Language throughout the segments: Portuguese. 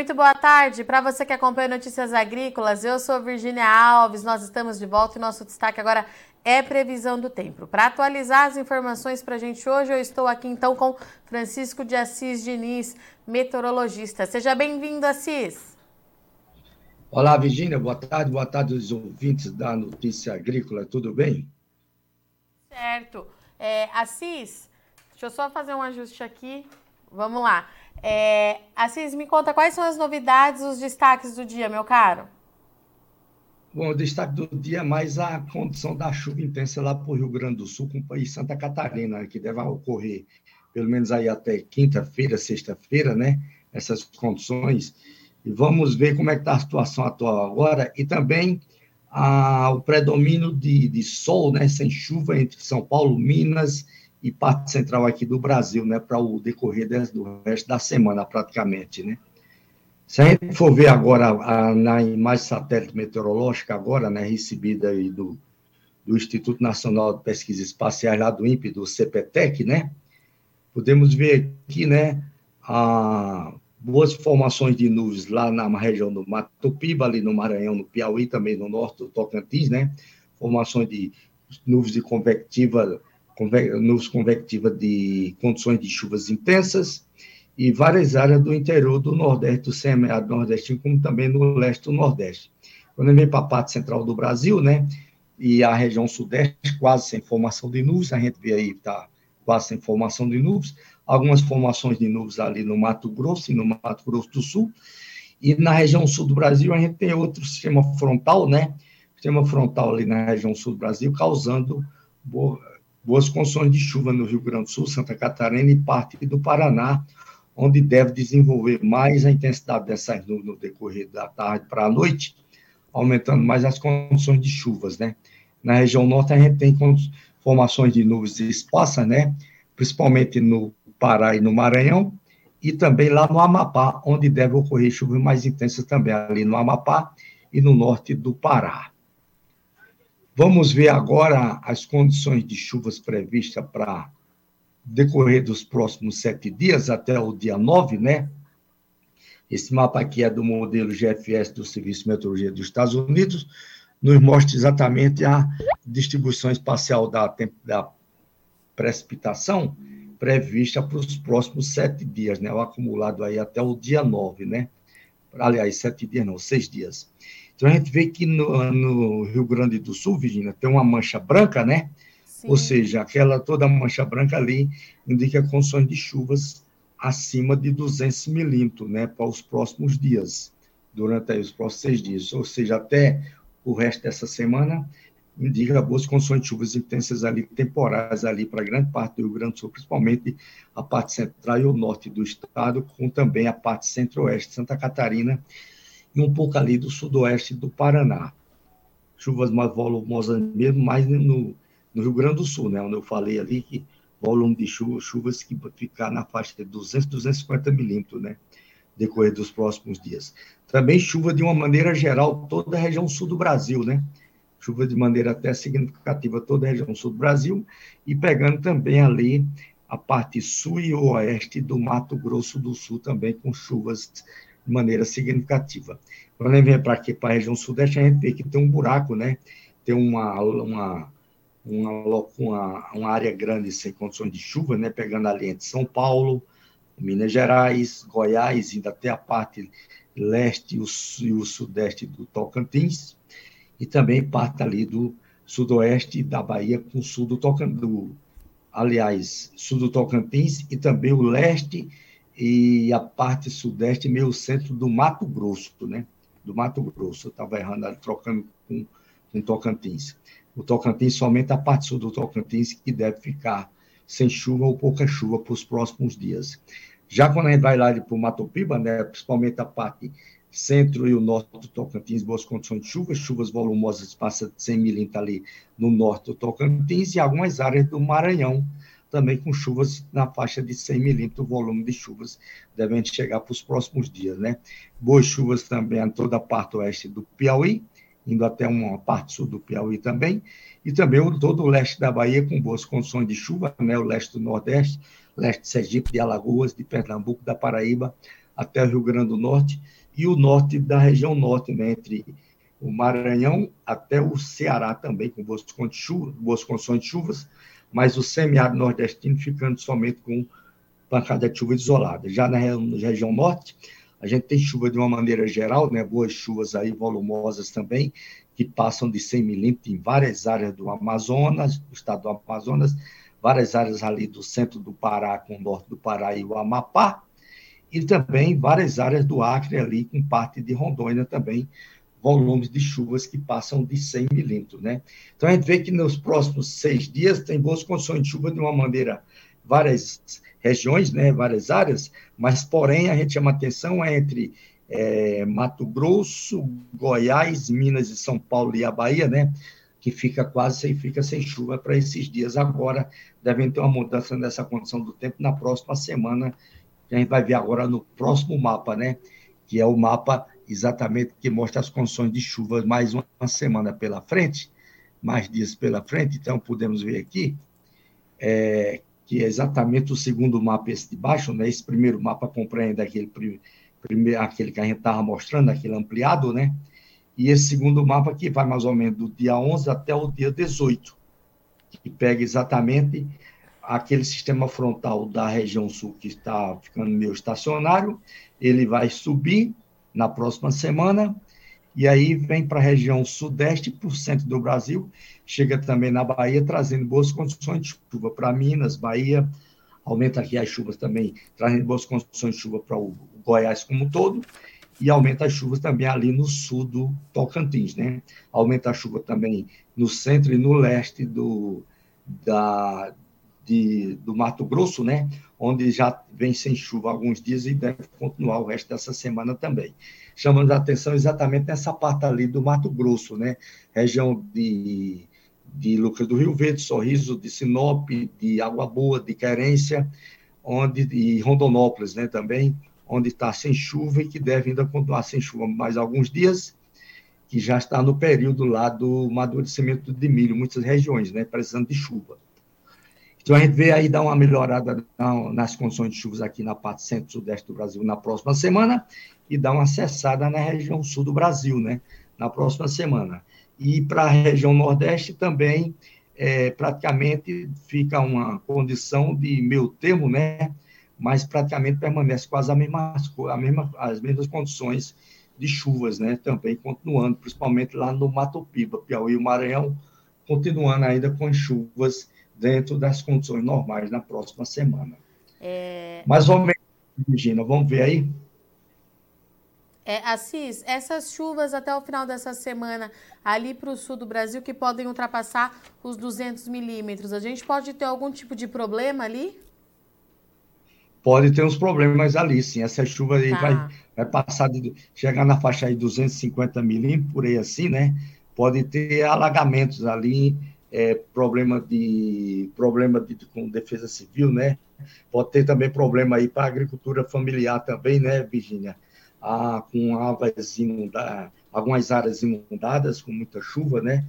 Muito boa tarde para você que acompanha Notícias Agrícolas. Eu sou Virginia Alves, nós estamos de volta e nosso destaque agora é previsão do tempo. Para atualizar as informações para a gente hoje, eu estou aqui então com Francisco de Assis Diniz, meteorologista. Seja bem-vindo, Assis. Olá, Virginia, boa tarde, boa tarde aos ouvintes da Notícia Agrícola, tudo bem? Certo. É, Assis, deixa eu só fazer um ajuste aqui. Vamos lá. É, Assis, me conta quais são as novidades, os destaques do dia, meu caro? Bom, o destaque do dia é mais a condição da chuva intensa lá para o Rio Grande do Sul e Santa Catarina, que deve ocorrer pelo menos aí até quinta-feira, sexta-feira, né? Essas condições. E vamos ver como é que está a situação atual agora e também a, o predomínio de, de sol, né? Sem chuva entre São Paulo, Minas e parte central aqui do Brasil, né, para o decorrer do resto da semana, praticamente, né. Se a gente for ver agora a, na imagem satélite meteorológica, agora, né, recebida aí do, do Instituto Nacional de Pesquisas Espaciais, lá do INPE, do CPTEC, né, podemos ver aqui, né, a, boas formações de nuvens lá na região do Mato Piba, ali no Maranhão, no Piauí, também no norte do Tocantins, né, formações de nuvens de convectiva nuvens convectivas de condições de chuvas intensas e várias áreas do interior do Nordeste, do semiárido nordestino, como também no leste do Nordeste. Quando vem para a parte central do Brasil, né, e a região sudeste, quase sem formação de nuvens, a gente vê aí, está quase sem formação de nuvens, algumas formações de nuvens ali no Mato Grosso e no Mato Grosso do Sul, e na região sul do Brasil a gente tem outro sistema frontal, né, sistema frontal ali na região sul do Brasil, causando boas condições de chuva no Rio Grande do Sul, Santa Catarina e parte do Paraná, onde deve desenvolver mais a intensidade dessas nuvens no decorrer da tarde para a noite, aumentando mais as condições de chuvas, né? Na região norte, a gente tem formações de nuvens esparsas, né? Principalmente no Pará e no Maranhão, e também lá no Amapá, onde deve ocorrer chuvas mais intensas também, ali no Amapá e no norte do Pará. Vamos ver agora as condições de chuvas previstas para decorrer dos próximos sete dias, até o dia 9, né? Esse mapa aqui é do modelo GFS do Serviço de Meteorologia dos Estados Unidos, nos mostra exatamente a distribuição espacial da, da precipitação prevista para os próximos sete dias, né? O acumulado aí até o dia 9, né? Aliás, sete dias não, seis dias. Então a gente vê que no, no Rio Grande do Sul, Virginia, tem uma mancha branca, né? Sim. Ou seja, aquela toda mancha branca ali indica condições de chuvas acima de 200 milímetros, né, para os próximos dias, durante os próximos seis dias, ou seja, até o resto dessa semana indica boas condições de chuvas intensas ali, temporais ali para grande parte do Rio Grande do Sul, principalmente a parte central e o norte do estado, com também a parte centro-oeste, Santa Catarina e um pouco ali do sudoeste do Paraná. Chuvas mais volumosas mesmo, mais no, no Rio Grande do Sul, né, onde eu falei ali que volume de chuva, chuvas que ficar na faixa de 200, 250 milímetros, né, decorrer dos próximos dias. Também chuva de uma maneira geral toda a região sul do Brasil, né, chuva de maneira até significativa toda a região sul do Brasil e pegando também ali a parte sul e oeste do Mato Grosso do Sul também com chuvas de maneira significativa. Quando a gente vem para aqui, para a região sudeste, a gente vê que tem um buraco, né? Tem uma, uma, uma, uma, uma área grande sem condições de chuva, né? Pegando ali entre São Paulo, Minas Gerais, Goiás, indo até a parte leste e o, e o sudeste do Tocantins, e também parte ali do sudoeste da Bahia com o sul do Tocantins, aliás, sul do Tocantins e também o leste e a parte sudeste meio centro do Mato Grosso, né? Do Mato Grosso. Eu estava errando, trocando com, com Tocantins. O Tocantins, somente a parte sul do Tocantins, que deve ficar sem chuva ou pouca chuva para os próximos dias. Já quando a gente vai lá para o Mato Piba, né, principalmente a parte centro e o norte do Tocantins, boas condições de chuva, chuvas volumosas passa de 100 milímetros ali no norte do Tocantins e algumas áreas do Maranhão, também com chuvas na faixa de 100 milímetros, o volume de chuvas devem chegar para os próximos dias, né? Boas chuvas também em toda a parte oeste do Piauí, indo até uma parte sul do Piauí também, e também todo o leste da Bahia com boas condições de chuva, né? O leste do Nordeste, leste de Sergipe, de Alagoas, de Pernambuco, da Paraíba, até o Rio Grande do Norte, e o norte da região norte, né, entre o Maranhão até o Ceará também, com boas condições de, chuva, boas condições de chuvas, mas o semiárido nordestino ficando somente com pancada de chuva isolada. Já na região norte, a gente tem chuva de uma maneira geral, né, boas chuvas aí volumosas também, que passam de 100 milímetros em várias áreas do Amazonas, do estado do Amazonas, várias áreas ali do centro do Pará com o norte do Pará e o Amapá, e também várias áreas do Acre ali, com parte de Rondônia também, volumes de chuvas que passam de 100 milímetros, né? Então, a gente vê que nos próximos seis dias tem boas condições de chuva de uma maneira, várias regiões, né, várias áreas, mas, porém, a gente chama atenção entre é, Mato Grosso, Goiás, Minas e São Paulo e a Bahia, né, que fica quase sem, fica sem chuva para esses dias agora, devem ter uma mudança nessa condição do tempo na próxima semana, que a gente vai ver agora no próximo mapa, né? Que é o mapa exatamente que mostra as condições de chuva mais uma semana pela frente, mais dias pela frente. Então, podemos ver aqui é, que é exatamente o segundo mapa esse de baixo, né? Esse primeiro mapa compreende aquele, primeiro, aquele que a gente estava mostrando, aquele ampliado, né? E esse segundo mapa que vai mais ou menos do dia 11 até o dia 18, que pega exatamente aquele sistema frontal da região sul que está ficando meio estacionário, ele vai subir na próxima semana, e aí vem para a região sudeste, por cento do Brasil, chega também na Bahia, trazendo boas condições de chuva para Minas, Bahia, aumenta aqui as chuvas também, trazendo boas condições de chuva para o Goiás como um todo, e aumenta as chuvas também ali no sul do Tocantins, né? Aumenta a chuva também no centro e no leste do, da, de, do Mato Grosso, né? Onde já vem sem chuva alguns dias e deve continuar o resto dessa semana também. Chamando a atenção exatamente nessa parte ali do Mato Grosso, né? Região de, de Lucas do Rio Verde, Sorriso, de Sinop, de Água Boa, de Querência, onde e Rondonópolis, né? Também, onde está sem chuva e que deve ainda continuar sem chuva mais alguns dias, que já está no período lá do amadurecimento de milho, muitas regiões, né? Precisando de chuva. Então, a gente vê aí dar uma melhorada nas condições de chuvas aqui na parte centro-sudeste do Brasil na próxima semana e dar uma cessada na região sul do Brasil, né? Na próxima semana. E para a região nordeste também, é, praticamente fica uma condição de meio termo, né? Mas praticamente permanece quase a mesma, a mesma, as mesmas condições de chuvas, né? Também continuando, principalmente lá no Mato Piba, Piauí e Maranhão, continuando ainda com chuvas dentro das condições normais na próxima semana. É... Mais ou menos, Regina, vamos ver aí? É, Assis, essas chuvas até o final dessa semana ali para o sul do Brasil que podem ultrapassar os 200 milímetros, a gente pode ter algum tipo de problema ali? Pode ter uns problemas ali, sim. Essa chuva aí tá. vai, vai passar, de, chegar na faixa aí 250 milímetros, por aí assim, né? Pode ter alagamentos ali é, problema de problema de, com defesa civil, né? Pode ter também problema aí para a agricultura familiar também, né, Virginia? Ah, com áreas inundadas, algumas áreas inundadas com muita chuva, né?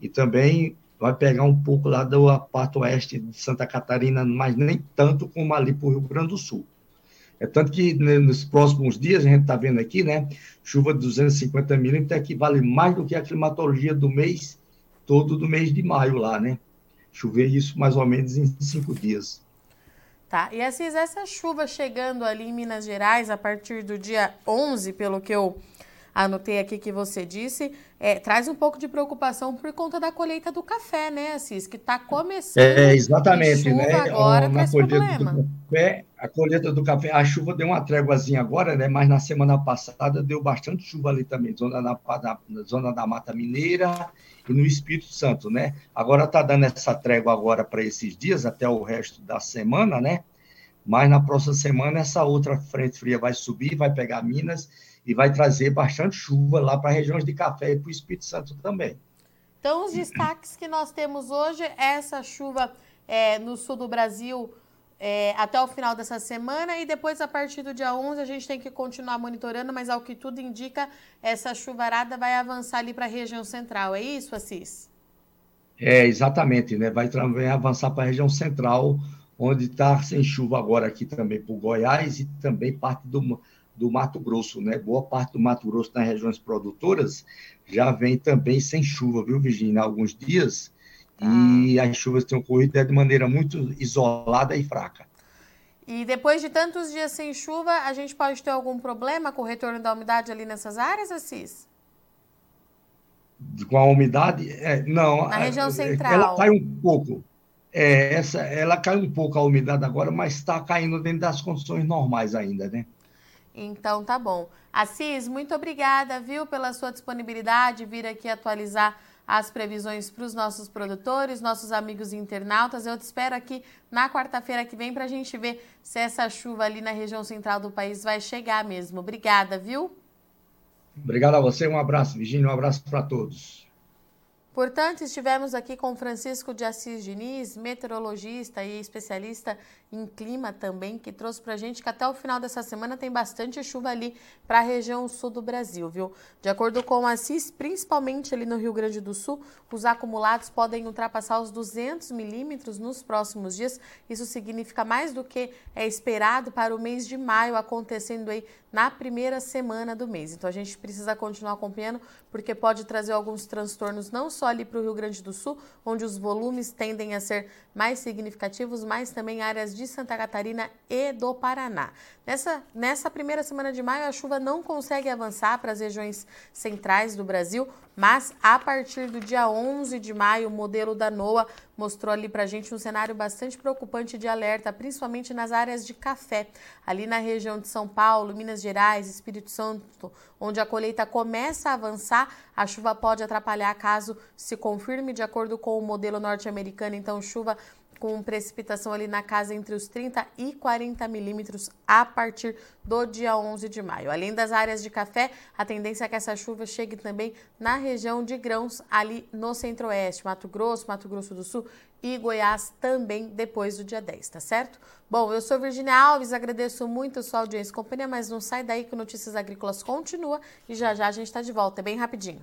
E também vai pegar um pouco lá da parte oeste de Santa Catarina, mas nem tanto como ali para o Rio Grande do Sul. É tanto que né, nos próximos dias, a gente está vendo aqui, né? Chuva de 250 milímetros equivale mais do que a climatologia do mês todo do mês de maio lá, né? Chover isso mais ou menos em cinco dias. Tá, e Assis, essa chuva chegando ali em Minas Gerais a partir do dia 11, pelo que eu anotei aqui que você disse, é, traz um pouco de preocupação por conta da colheita do café, né, Assis? Que está começando. É, exatamente, né? Agora na colheita problema. do café, a colheita do café, a chuva deu uma tréguazinha agora, né? Mas na semana passada deu bastante chuva ali também, zona da, zona da Mata Mineira e no Espírito Santo, né? Agora está dando essa trégua agora para esses dias, até o resto da semana, né? Mas na próxima semana essa outra frente fria vai subir, vai pegar Minas e vai trazer bastante chuva lá para regiões de café e para o Espírito Santo também. Então, os destaques que nós temos hoje é essa chuva é, no sul do Brasil é, até o final dessa semana e depois, a partir do dia 11, a gente tem que continuar monitorando, mas ao que tudo indica, essa chuvarada vai avançar ali para a região central. É isso, Assis? É, exatamente, né? Vai também avançar para a região central, onde está sem chuva agora aqui também por Goiás e também parte do do Mato Grosso, né? Boa parte do Mato Grosso nas regiões produtoras já vem também sem chuva, viu, Virginia? Alguns dias. E ah. as chuvas têm ocorrido de maneira muito isolada e fraca. E depois de tantos dias sem chuva, a gente pode ter algum problema com o retorno da umidade ali nessas áreas, Assis? Com a umidade? É, não. Na região é, central. Ela cai um pouco. É, essa, ela cai um pouco a umidade agora, mas está caindo dentro das condições normais ainda, né? Então tá bom. Assis, muito obrigada, viu, pela sua disponibilidade, vir aqui atualizar as previsões para os nossos produtores, nossos amigos internautas. Eu te espero aqui na quarta-feira que vem para a gente ver se essa chuva ali na região central do país vai chegar mesmo. Obrigada, viu? Obrigado a você, um abraço, Virginia, um abraço para todos. Portanto, estivemos aqui com Francisco de Assis Diniz, meteorologista e especialista em clima também, que trouxe para a gente que até o final dessa semana tem bastante chuva ali para a região sul do Brasil, viu? De acordo com o Assis, principalmente ali no Rio Grande do Sul, os acumulados podem ultrapassar os 200 milímetros nos próximos dias. Isso significa mais do que é esperado para o mês de maio, acontecendo aí na primeira semana do mês. Então a gente precisa continuar acompanhando, porque pode trazer alguns transtornos, não só ali para o Rio Grande do Sul, onde os volumes tendem a ser mais significativos, mas também áreas de Santa Catarina e do Paraná. Nessa, nessa primeira semana de maio, a chuva não consegue avançar para as regiões centrais do Brasil, mas a partir do dia 11 de maio, o modelo da NOAA mostrou ali para a gente um cenário bastante preocupante de alerta, principalmente nas áreas de café, ali na região de São Paulo, Minas Gerais, Espírito Santo, onde a colheita começa a avançar, a chuva pode atrapalhar caso se confirme de acordo com o modelo norte-americano, então chuva com precipitação ali na casa entre os 30 e 40 milímetros a partir do dia 11 de maio. Além das áreas de café, a tendência é que essa chuva chegue também na região de grãos, ali no centro-oeste, Mato Grosso, Mato Grosso do Sul e Goiás também depois do dia 10, tá certo? Bom, eu sou Virginia Alves, agradeço muito sua audiência e companhia, mas não sai daí que Notícias Agrícolas continua e já já a gente está de volta, é bem rapidinho.